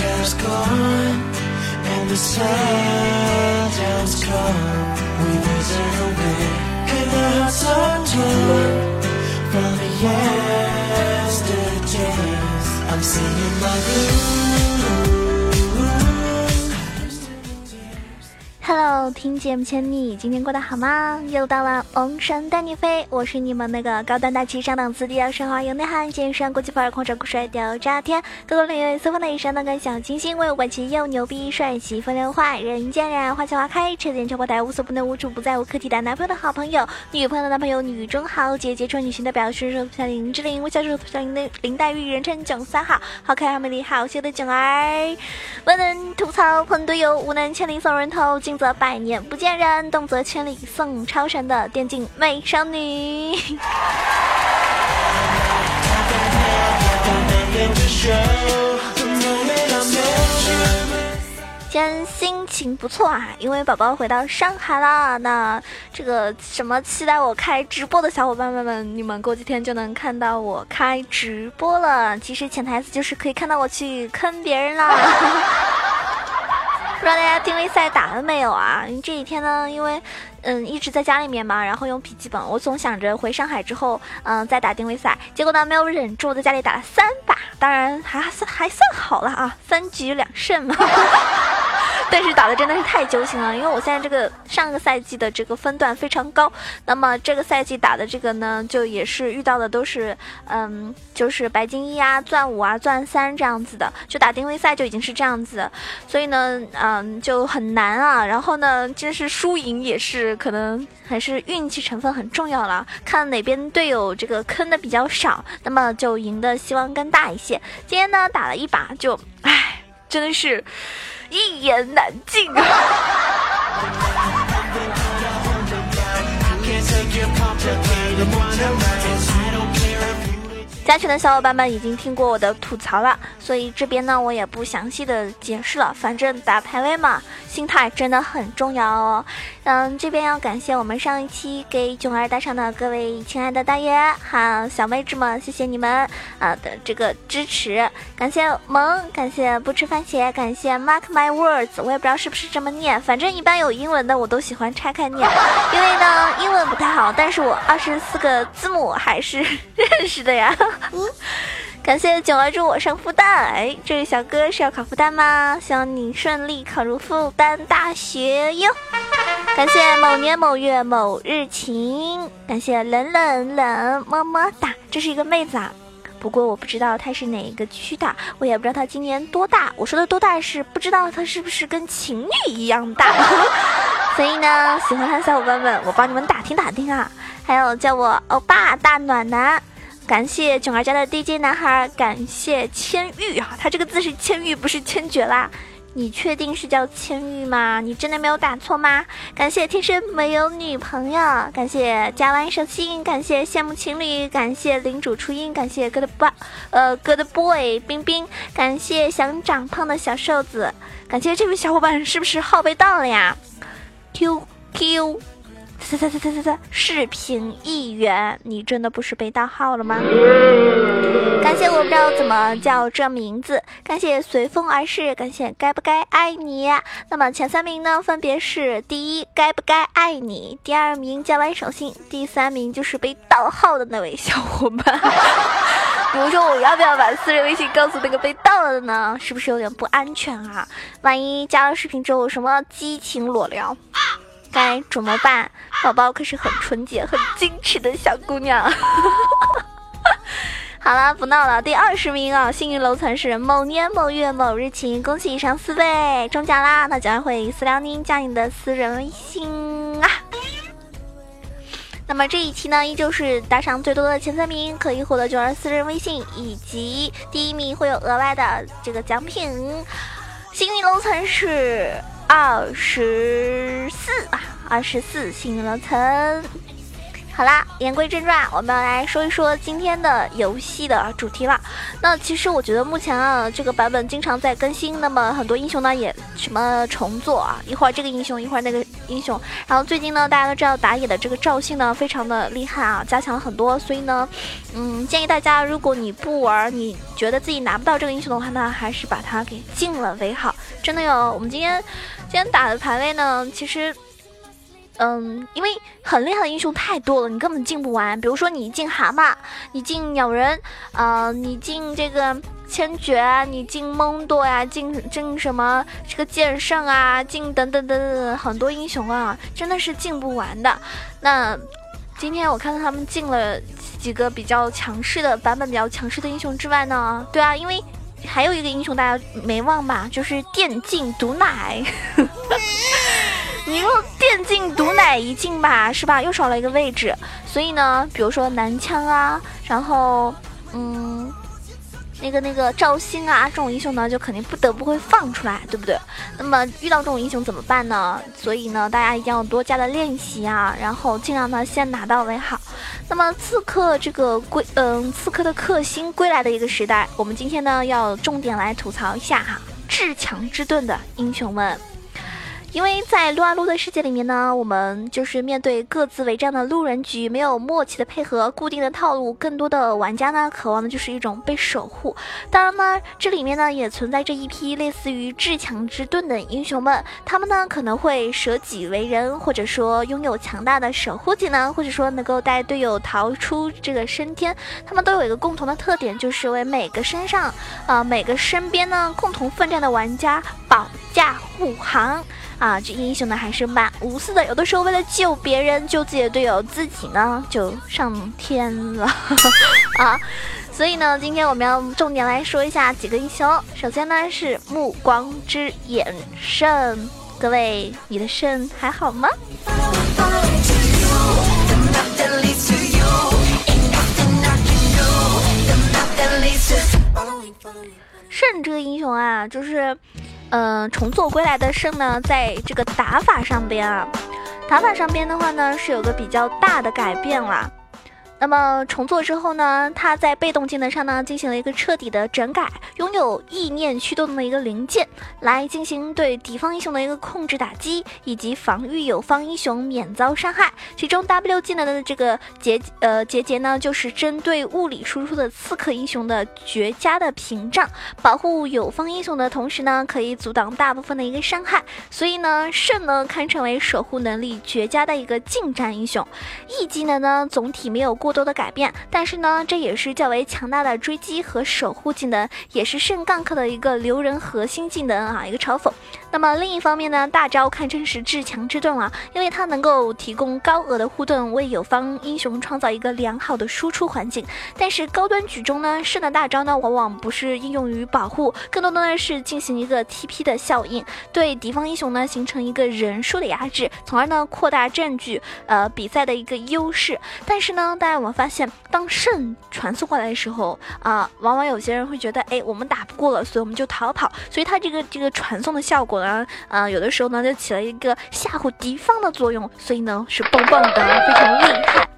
winter's gone and the shadows come. We wither away and our hearts are torn from the yesterdays. I'm singing my blues. 听节目前你今天过得好吗？又到了昂山带你飞，我是你们那个高端大气上档次、低调奢华有内涵、健身国际范儿、狂拽酷帅屌炸天、各种领域随风的一身那个小清新，为我管其又牛逼帅气风流坏，人见人爱花见花开，车见车爆胎，无所不能无处不在，无可替代。男朋友的好朋友，女朋友的男朋友，女中豪杰，杰出女性代表，是手像林志玲，微笑手下林的林黛玉，人称囧三号，好可爱、好美丽、好秀的囧儿，万能吐槽喷队友，无能千里送人头，尽责百眼不见人，动则千里送超神的电竞美少女。今天心情不错啊，因为宝宝回到上海了。那这个什么期待我开直播的小伙伴们们，你们过几天就能看到我开直播了。其实潜台词就是可以看到我去坑别人了。不知道大家定位赛打了没有啊？这几天呢，因为嗯一直在家里面嘛，然后用笔记本，我总想着回上海之后，嗯再打定位赛。结果呢，没有忍住，在家里打了三把，当然还算还算好了啊，三局两胜嘛。但是打的真的是太揪心了，因为我现在这个上个赛季的这个分段非常高，那么这个赛季打的这个呢，就也是遇到的都是，嗯，就是白金一啊、钻五啊、钻三这样子的，就打定位赛就已经是这样子，所以呢，嗯，就很难啊。然后呢，真是输赢也是可能还是运气成分很重要了，看哪边队友这个坑的比较少，那么就赢的希望更大一些。今天呢，打了一把就，唉，真的是。一言难尽啊！加群的小伙伴们已经听过我的吐槽了，所以这边呢我也不详细的解释了。反正打排位嘛，心态真的很重要哦。嗯，这边要感谢我们上一期给囧儿打赏的各位亲爱的大爷哈小妹纸们，谢谢你们啊的这个支持，感谢萌，感谢不吃番茄，感谢 Mark my words，我也不知道是不是这么念，反正一般有英文的我都喜欢拆开念，因为呢英文不太好，但是我二十四个字母还是 认识的呀。嗯，感谢九儿祝我上复旦，哎，这位小哥是要考复旦吗？希望你顺利考入复旦大学哟。感谢某年某月某日晴，感谢冷冷冷么么哒，这是一个妹子啊，不过我不知道她是哪一个区的，我也不知道她今年多大。我说的多大是不知道她是不是跟情侣一样大。所以呢，喜欢她的小伙伴们，我帮你们打听打听啊。还有叫我欧巴大暖男。感谢囧儿家的 DJ 男孩，感谢千玉啊，他这个字是千玉，不是千珏啦。你确定是叫千玉吗？你真的没有打错吗？感谢天生没有女朋友，感谢加完一首心，感谢羡慕情侣，感谢领主初音，感谢 Good boy，呃 Good boy 冰冰，感谢想长胖的小瘦子，感谢这位小伙伴是不是号被盗了呀？Q Q。视频一元，你真的不是被盗号了吗？感谢我不知道怎么叫这名字，感谢随风而逝，感谢该不该爱你。那么前三名呢，分别是第一该不该爱你，第二名加完手心，第三名就是被盗号的那位小伙伴。比如说，我要不要把私人微信告诉那个被盗了的呢？是不是有点不安全啊？万一加了视频之后什么激情裸聊？该怎么办？宝宝可是很纯洁、很矜持的小姑娘。好了，不闹了。第二十名啊，幸运楼层是某年某月某日晴，恭喜以上四位中奖啦！那将会私聊您加你的私人微信啊。那么这一期呢，依旧是打赏最多的前三名可以获得九儿私人微信，以及第一名会有额外的这个奖品。幸运楼层是。二十四啊，二十四幸运楼层。好啦，言归正传，我们要来说一说今天的游戏的主题了。那其实我觉得目前啊，这个版本经常在更新，那么很多英雄呢也什么重做啊，一会儿这个英雄，一会儿那个英雄。然后最近呢，大家都知道打野的这个赵信呢非常的厉害啊，加强了很多，所以呢，嗯，建议大家如果你不玩，你觉得自己拿不到这个英雄的话呢，还是把它给禁了为好。真的哟，我们今天今天打的排位呢，其实。嗯，因为很厉害的英雄太多了，你根本进不完。比如说你进蛤蟆，你进鸟人，呃，你进这个千珏，你进蒙多呀，进进什么这个剑圣啊，进等等等等很多英雄啊，真的是进不完的。那今天我看到他们进了几个比较强势的版本，比较强势的英雄之外呢，对啊，因为还有一个英雄大家没忘吧，就是电竞毒奶。你用电竞毒奶一进吧，是吧？又少了一个位置，所以呢，比如说男枪啊，然后嗯，那个那个赵信啊，这种英雄呢，就肯定不得不会放出来，对不对？那么遇到这种英雄怎么办呢？所以呢，大家一定要多加的练习啊，然后尽量呢先拿到为好。那么刺客这个归嗯，刺客的克星归来的一个时代，我们今天呢要重点来吐槽一下哈，至强之盾的英雄们。因为在撸啊撸的世界里面呢，我们就是面对各自为战的路人局，没有默契的配合，固定的套路，更多的玩家呢，渴望的就是一种被守护。当然呢，这里面呢也存在着一批类似于至强之盾的英雄们，他们呢可能会舍己为人，或者说拥有强大的守护技能，或者说能够带队友逃出这个升天。他们都有一个共同的特点，就是为每个身上，呃每个身边呢共同奋战的玩家保驾护航。啊，这英雄呢还是蛮无私的，有的时候为了救别人、救自己的队友，自己呢就上天了 啊！所以呢，今天我们要重点来说一下几个英雄。首先呢是暮光之眼圣，各位，你的肾还好吗？肾这个英雄啊，就是。嗯，重做归来的圣呢，在这个打法上边啊，打法上边的话呢，是有个比较大的改变啦。那么重做之后呢，它在被动技能上呢进行了一个彻底的整改，拥有意念驱动的一个零件来进行对敌方英雄的一个控制打击，以及防御友方英雄免遭伤害。其中 W 技能的这个结呃结节呢，就是针对物理输出的刺客英雄的绝佳的屏障，保护友方英雄的同时呢，可以阻挡大部分的一个伤害。所以呢，圣呢堪称为守护能力绝佳的一个近战英雄。E 技能呢总体没有过。过多的改变，但是呢，这也是较为强大的追击和守护技能，也是圣杠客的一个留人核心技能啊，一个嘲讽。那么另一方面呢，大招堪称是至强之盾了，因为它能够提供高额的护盾，为友方英雄创造一个良好的输出环境。但是高端局中呢，圣的大招呢，往往不是应用于保护，更多的呢是进行一个 TP 的效应，对敌方英雄呢形成一个人数的压制，从而呢扩大占据呃比赛的一个优势。但是呢，大。我们发现，当肾传送过来的时候啊，往往有些人会觉得，哎，我们打不过了，所以我们就逃跑。所以它这个这个传送的效果呢，啊，有的时候呢就起了一个吓唬敌方的作用，所以呢是棒棒的，非常厉害。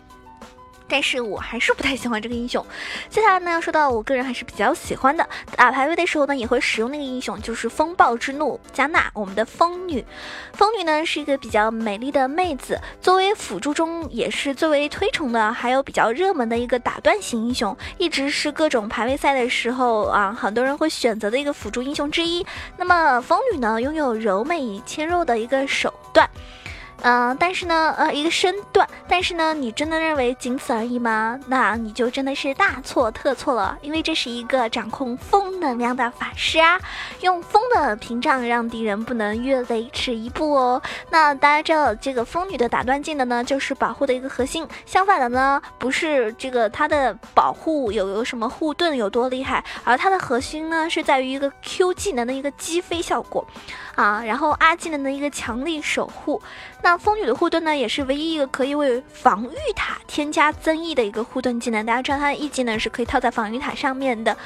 但是我还是不太喜欢这个英雄。接下来呢，要说到我个人还是比较喜欢的，打排位的时候呢，也会使用那个英雄，就是风暴之怒加纳，我们的风女。风女呢是一个比较美丽的妹子，作为辅助中也是最为推崇的，还有比较热门的一个打断型英雄，一直是各种排位赛的时候啊，很多人会选择的一个辅助英雄之一。那么风女呢，拥有柔美切肉的一个手段。嗯，但是呢，呃，一个身段，但是呢，你真的认为仅此而已吗？那你就真的是大错特错了，因为这是一个掌控风能量的法师啊，用风的屏障让敌人不能越雷池一步哦。那大家知道，这个风女的打断技能呢，就是保护的一个核心。相反的呢，不是这个它的保护有有什么护盾有多厉害，而它的核心呢，是在于一个 Q 技能的一个击飞效果。啊，然后 R 技能的一个强力守护，那风女的护盾呢，也是唯一一个可以为防御塔添加增益的一个护盾技能。大家知道它的 E 技能是可以套在防御塔上面的，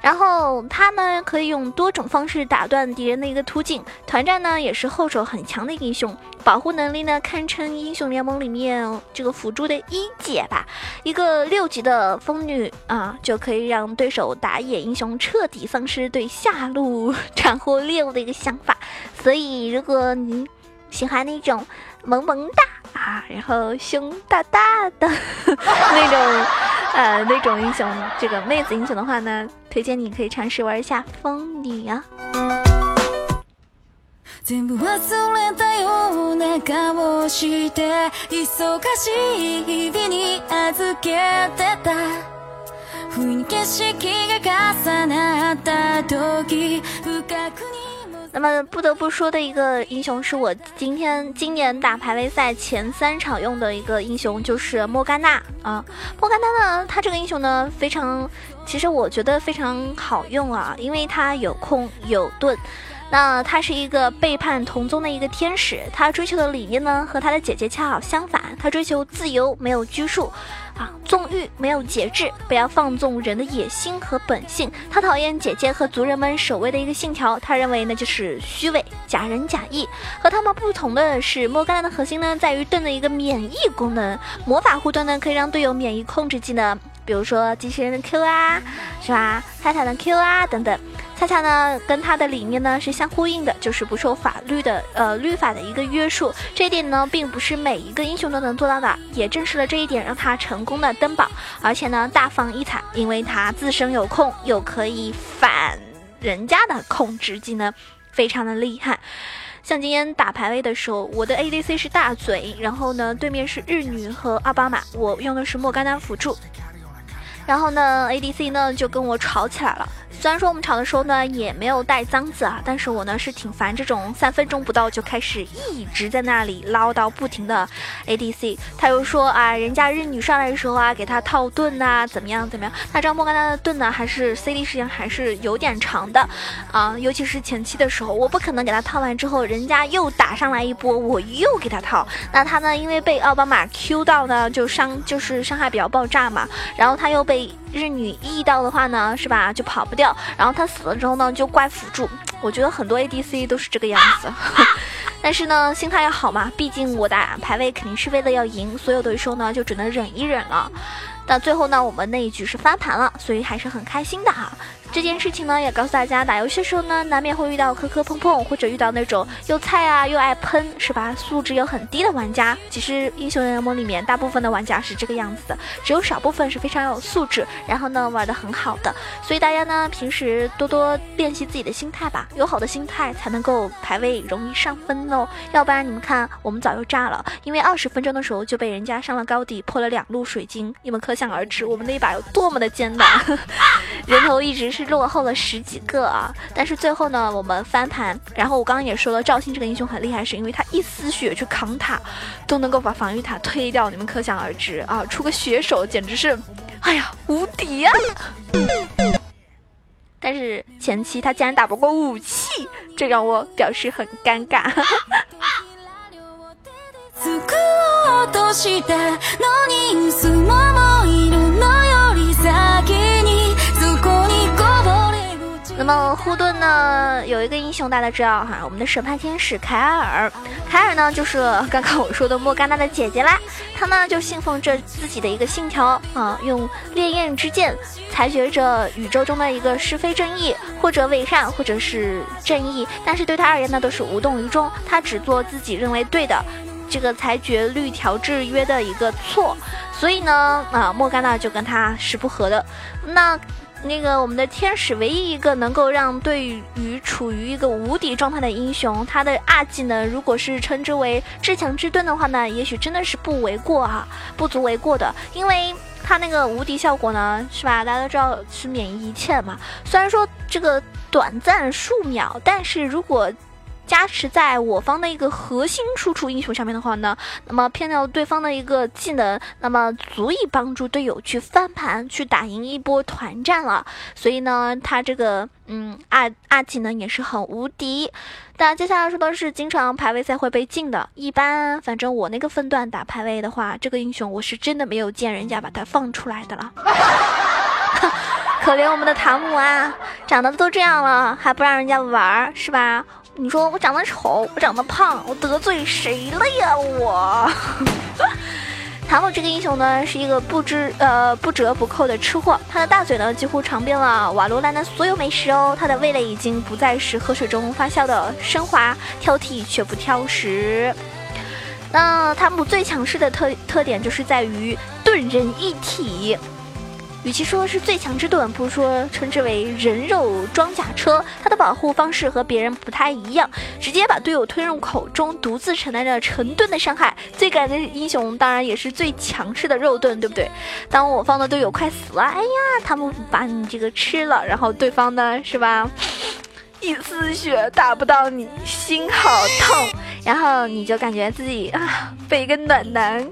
然后它呢可以用多种方式打断敌人的一个突进。团战呢也是后手很强的英雄，保护能力呢堪称英雄联盟里面这个辅助的一姐吧。一个六级的风女啊，就可以让对手打野英雄彻底丧失对下路斩获猎物的一个想法。所以，如果你喜欢那种，萌萌哒啊，然后胸大大的 那种，呃，那种英雄，这个妹子英雄的话呢，推荐你可以尝试玩一下风女啊。那么不得不说的一个英雄是我今天今年打排位赛前三场用的一个英雄，就是莫甘娜啊。莫甘娜呢，他这个英雄呢非常，其实我觉得非常好用啊，因为他有控有盾。那他是一个背叛同宗的一个天使，他追求的理念呢和他的姐姐恰好相反，他追求自由，没有拘束。啊，纵欲没有节制，不要放纵人的野心和本性。他讨厌姐姐和族人们守卫的一个信条，他认为那就是虚伪、假仁假义。和他们不同的是，莫甘娜的核心呢在于盾的一个免疫功能，魔法护盾呢可以让队友免疫控制技能，比如说机器人的 Q 啊，是吧？泰坦的 Q 啊等等。恰恰呢，跟他的理念呢是相呼应的，就是不受法律的呃律法的一个约束。这一点呢，并不是每一个英雄都能做到的，也证实了这一点，让他成功的登榜，而且呢大放异彩，因为他自身有控，又可以反人家的控制技能，非常的厉害。像今天打排位的时候，我的 ADC 是大嘴，然后呢对面是日女和奥巴马，我用的是莫甘娜辅助，然后呢 ADC 呢就跟我吵起来了。虽然说我们吵的时候呢也没有带脏字啊，但是我呢是挺烦这种三分钟不到就开始一直在那里唠叨不停的 ADC。他又说啊，人家日女上来的时候啊，给他套盾呐，怎么样怎么样？那张莫甘娜的盾呢，还是 CD 时间还是有点长的啊，尤其是前期的时候，我不可能给他套完之后，人家又打上来一波，我又给他套。那他呢，因为被奥巴马 Q 到呢，就伤就是伤害比较爆炸嘛，然后他又被。日女 E 到的话呢，是吧，就跑不掉。然后他死了之后呢，就怪辅助。我觉得很多 ADC 都是这个样子。但是呢，心态要好嘛，毕竟我打排位肯定是为了要赢，所有的时候呢，就只能忍一忍了。但最后呢，我们那一局是翻盘了，所以还是很开心的哈。这件事情呢，也告诉大家，打游戏的时候呢，难免会遇到磕磕碰碰，或者遇到那种又菜啊又爱喷，是吧？素质又很低的玩家。其实英雄联盟里面大部分的玩家是这个样子的，只有少部分是非常有素质，然后呢玩的很好的。所以大家呢平时多多练习自己的心态吧，有好的心态才能够排位容易上分哦。要不然你们看，我们早就炸了，因为二十分钟的时候就被人家上了高地，破了两路水晶，你们可想而知我们那一把有多么的艰难，人头一直是。落后了十几个啊！但是最后呢，我们翻盘。然后我刚刚也说了，赵信这个英雄很厉害，是因为他一丝血去扛塔，都能够把防御塔推掉。你们可想而知啊！出个血手简直是，哎呀，无敌呀！但是前期他竟然打不过武器，这让我表示很尴尬。那么护盾呢？有一个英雄大家知道哈，我们的审判天使凯尔。凯尔呢，就是刚刚我说的莫甘娜的姐姐啦。她呢就信奉着自己的一个信条啊，用烈焰之剑裁决着宇宙中的一个是非正义，或者伪善，或者是正义。但是对他而言呢，都是无动于衷，他只做自己认为对的，这个裁决律条制约的一个错。所以呢，啊，莫甘娜就跟他是不合的。那。那个我们的天使唯一一个能够让对于处于一个无敌状态的英雄，他的二技能如果是称之为至强之盾的话呢，也许真的是不为过啊，不足为过的，因为他那个无敌效果呢，是吧？大家都知道是免疫一切嘛。虽然说这个短暂数秒，但是如果加持在我方的一个核心输出英雄上面的话呢，那么骗掉对方的一个技能，那么足以帮助队友去翻盘，去打赢一波团战了。所以呢，他这个嗯二二技能也是很无敌。那接下来说的是经常排位赛会被禁的，一般反正我那个分段打排位的话，这个英雄我是真的没有见人家把它放出来的了。可怜我们的塔姆啊，长得都这样了，还不让人家玩儿是吧？你说我长得丑，我长得胖，我得罪谁了呀？我 塔姆这个英雄呢，是一个不知呃不折不扣的吃货，他的大嘴呢几乎尝遍了瓦罗兰的所有美食哦，他的味蕾已经不再是河水中发酵的升华，挑剔却不挑食。那他们最强势的特特点就是在于盾人一体。与其说是最强之盾，不如说称之为人肉装甲车。它的保护方式和别人不太一样，直接把队友推入口中，独自承担着成吨的伤害。最感的英雄当然也是最强势的肉盾，对不对？当我方的队友快死了，哎呀，他们把你这个吃了，然后对方呢，是吧？一丝血打不到你，心好痛，然后你就感觉自己啊被一个暖男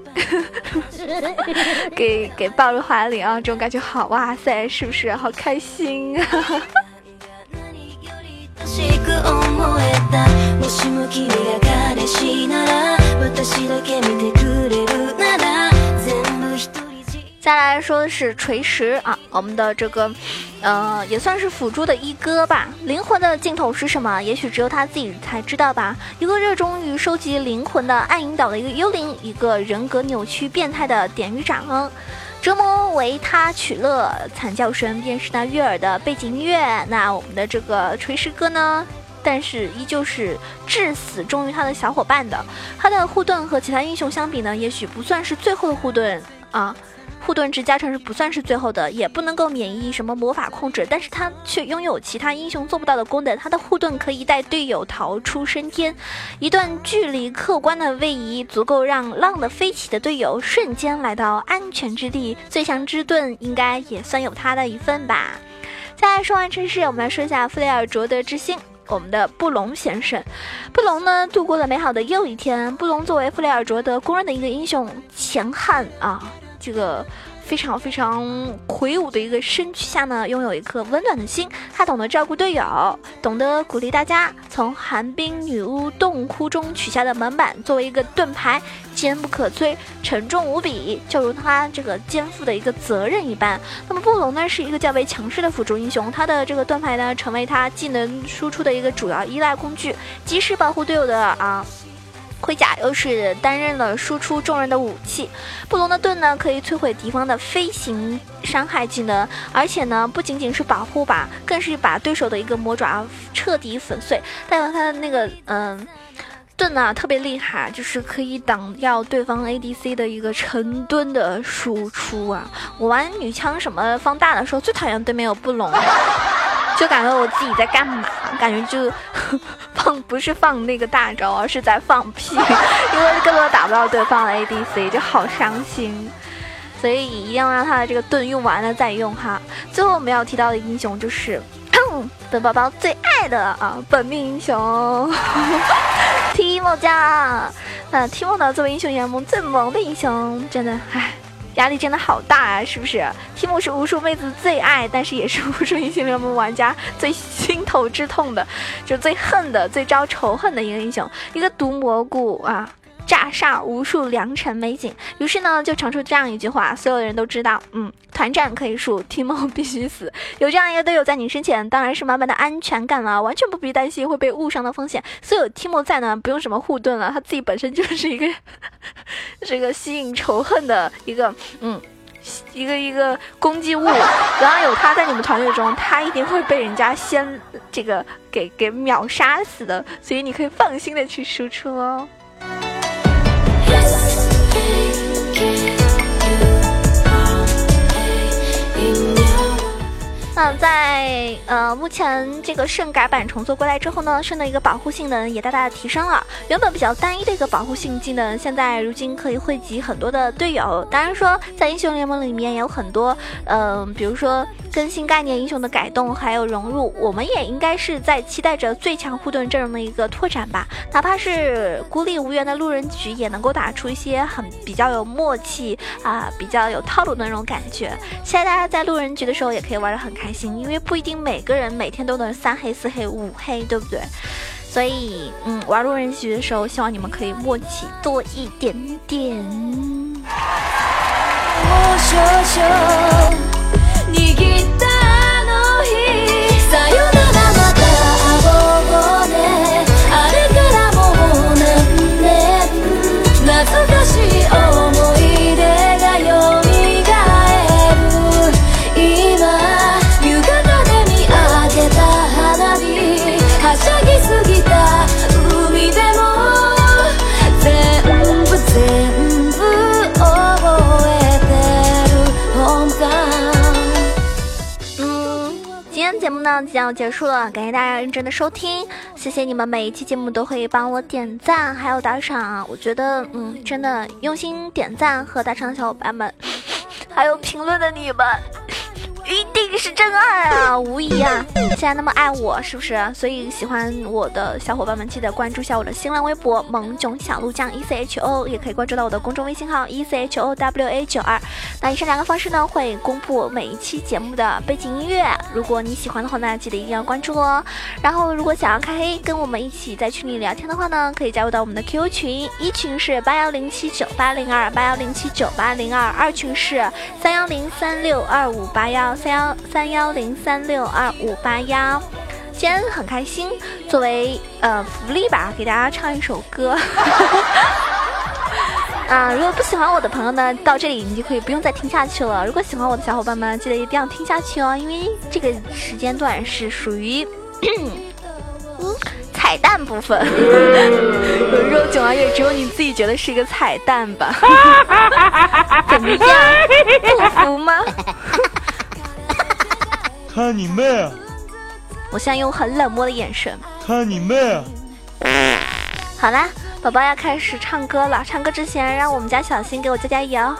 给给抱入怀里啊，这种感觉好哇塞，是不是好开心啊？再来说的是锤石啊，我们的这个，呃，也算是辅助的一哥吧。灵魂的尽头是什么？也许只有他自己才知道吧。一个热衷于收集灵魂的暗影岛的一个幽灵，一个人格扭曲变态的典狱长，折磨为他取乐。惨叫声便是那悦耳的背景音乐。那我们的这个锤石哥呢？但是依旧是至死忠于他的小伙伴的。他的护盾和其他英雄相比呢，也许不算是最后的护盾啊。护盾值加成是不算是最后的，也不能够免疫什么魔法控制，但是他却拥有其他英雄做不到的功能。他的护盾可以带队友逃出升天，一段距离客观的位移，足够让浪的飞起的队友瞬间来到安全之地。最强之盾应该也算有他的一份吧。再说完城市，我们来说一下弗雷尔卓德之星，我们的布隆先生。布隆呢，度过了美好的又一天。布隆作为弗雷尔卓德公认的一个英雄，强悍啊。这个非常非常魁梧的一个身躯下呢，拥有一颗温暖的心。他懂得照顾队友，懂得鼓励大家。从寒冰女巫洞窟中取下的门板，作为一个盾牌，坚不可摧，沉重无比，就如他这个肩负的一个责任一般。那么布隆呢，是一个较为强势的辅助英雄，他的这个盾牌呢，成为他技能输出的一个主要依赖工具，及时保护队友的啊。盔甲又是担任了输出重任的武器，布隆的盾呢可以摧毁敌方的飞行伤害技能，而且呢不仅仅是保护吧，更是把对手的一个魔爪彻底粉碎。带有他的那个嗯盾呢特别厉害，就是可以挡掉对方 ADC 的一个成吨的输出啊！我玩女枪什么放大的时候最讨厌对面有布隆。就感觉我自己在干嘛？感觉就 放不是放那个大招，而是在放屁，因为根本打不到对方的 ADC，就好伤心。所以一定要让他的这个盾用完了再用哈。最后我们要提到的英雄就是 本宝宝最爱的啊本命英雄 提莫家。那提莫呢，作为英雄联盟最萌的英雄，真的唉。压力真的好大啊，是不是？提莫是无数妹子最爱，但是也是无数英雄联盟玩家最心头之痛的，就最恨的、最招仇恨的一个英雄，一个毒蘑菇啊！炸煞无数良辰美景，于是呢就传出这样一句话，所有的人都知道，嗯，团战可以输，提莫必须死。有这样一个队友在你身前，当然是满满的安全感了，完全不必担心会被误伤的风险。所有提莫在呢，不用什么护盾了，他自己本身就是一个 这个吸引仇恨的一个，嗯，一个一个攻击物。然后有他在你们团队中，他一定会被人家先这个给给秒杀死的，所以你可以放心的去输出哦。在呃目前这个圣改版重做过来之后呢，圣的一个保护性能也大大的提升了。原本比较单一的一个保护性技能，现在如今可以汇集很多的队友。当然说，在英雄联盟里面有很多，嗯，比如说更新概念英雄的改动，还有融入，我们也应该是在期待着最强护盾阵容的一个拓展吧。哪怕是孤立无援的路人局，也能够打出一些很比较有默契啊，比较有套路的那种感觉。期待大家在路人局的时候也可以玩的很开。开因为不一定每个人每天都能三黑四黑五黑对不对？所以嗯玩路人局的时候希望你们可以默契多一点点。那即将结束了，感谢大家认真的收听，谢谢你们每一期节目都会帮我点赞还有打赏，我觉得嗯真的用心点赞和打赏的小伙伴们，还有评论的你们。一定是真爱啊，无疑啊！现在那么爱我，是不是？所以喜欢我的小伙伴们，记得关注一下我的新浪微博“萌囧小鹿酱 E C H O”，也可以关注到我的公众微信号 “E C H O W A 九二”。那以上两个方式呢，会公布每一期节目的背景音乐。如果你喜欢的话呢，记得一定要关注哦。然后，如果想要开黑，跟我们一起在群里聊天的话呢，可以加入到我们的 QQ 群，一群是八幺零七九八零二八幺零七九八零二，二群是三幺零三六二五八幺。三幺三幺零三六二五八幺，今天很开心，作为呃福利吧，给大家唱一首歌。啊，如果不喜欢我的朋友呢，到这里你就可以不用再听下去了。如果喜欢我的小伙伴们，记得一定要听下去哦，因为这个时间段是属于 彩蛋部分。有时候囧儿也只有你自己觉得是一个彩蛋吧？怎么样？不服吗？看你妹啊！我现在用很冷漠的眼神。看你妹啊！好啦，宝宝要开始唱歌了。唱歌之前，让我们家小新给我加加油。啊！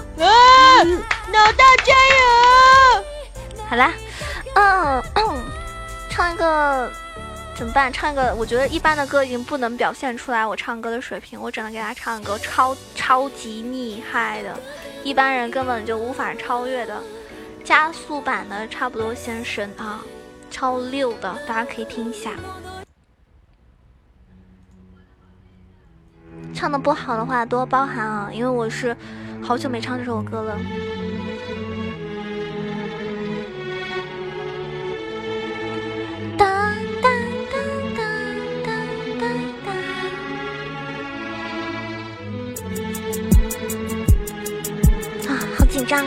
老大加油！好啦，嗯，唱一个怎么办？唱一个，我觉得一般的歌已经不能表现出来我唱歌的水平，我只能给他唱一个超超级厉害的，一般人根本就无法超越的。加速版的差不多先生啊，超溜的，大家可以听一下。唱的不好的话多包涵啊，因为我是好久没唱这首歌了。哒哒哒哒哒哒哒。啊，好紧张。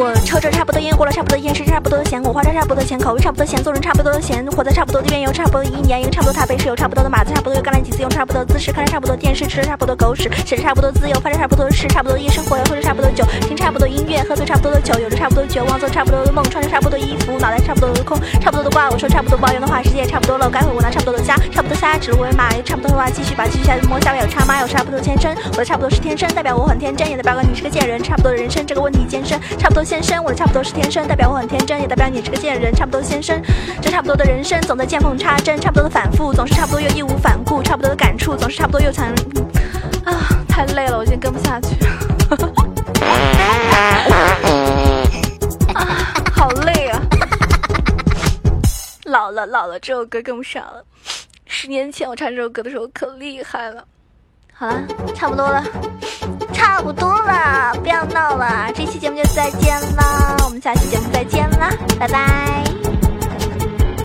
我抽着差不多烟，过了差不多烟，吃差不多的咸，我花着差不多钱，口味差不多咸，做人差不多的咸，活在差不多的边，有差不多一年，有差不多台北市有差不多的马子，差不多又干了几次，用差不多的姿势，看着差不多电视，吃着差不多狗屎，写着差不多自由，发着差不多的誓，差不多夜生活，喝着差不多酒，听差不多音乐，喝醉差不多的酒，有着差不多绝望，做差不多的梦，穿着差不多的衣服，脑袋差不多的空，差不多的挂，我说差不多抱怨的话，世界也差不多了，该回我那差不多的家，差不多下指鹿为马，差不多的话继续把继续下去摸下面有差妈？有差不多的天生，我的差不多是天生，代表我很天真，也代表个你是个贱人，差不多的人生这个问题艰深，差不多先生，我的差不多是。天生代表我很天真，也代表你是个贱人。差不多先生，这差不多的人生总在见缝插针，差不多的反复总是差不多又义无反顾，差不多的感触总是差不多又强。啊，太累了，我今天跟不下去。啊，好累啊！老了老了，这首歌跟不上了。十年前我唱这首歌的时候可厉害了。好了，差不多了。差不多了，不要闹了，这期节目就再见了，我们下期节目再见啦，拜拜。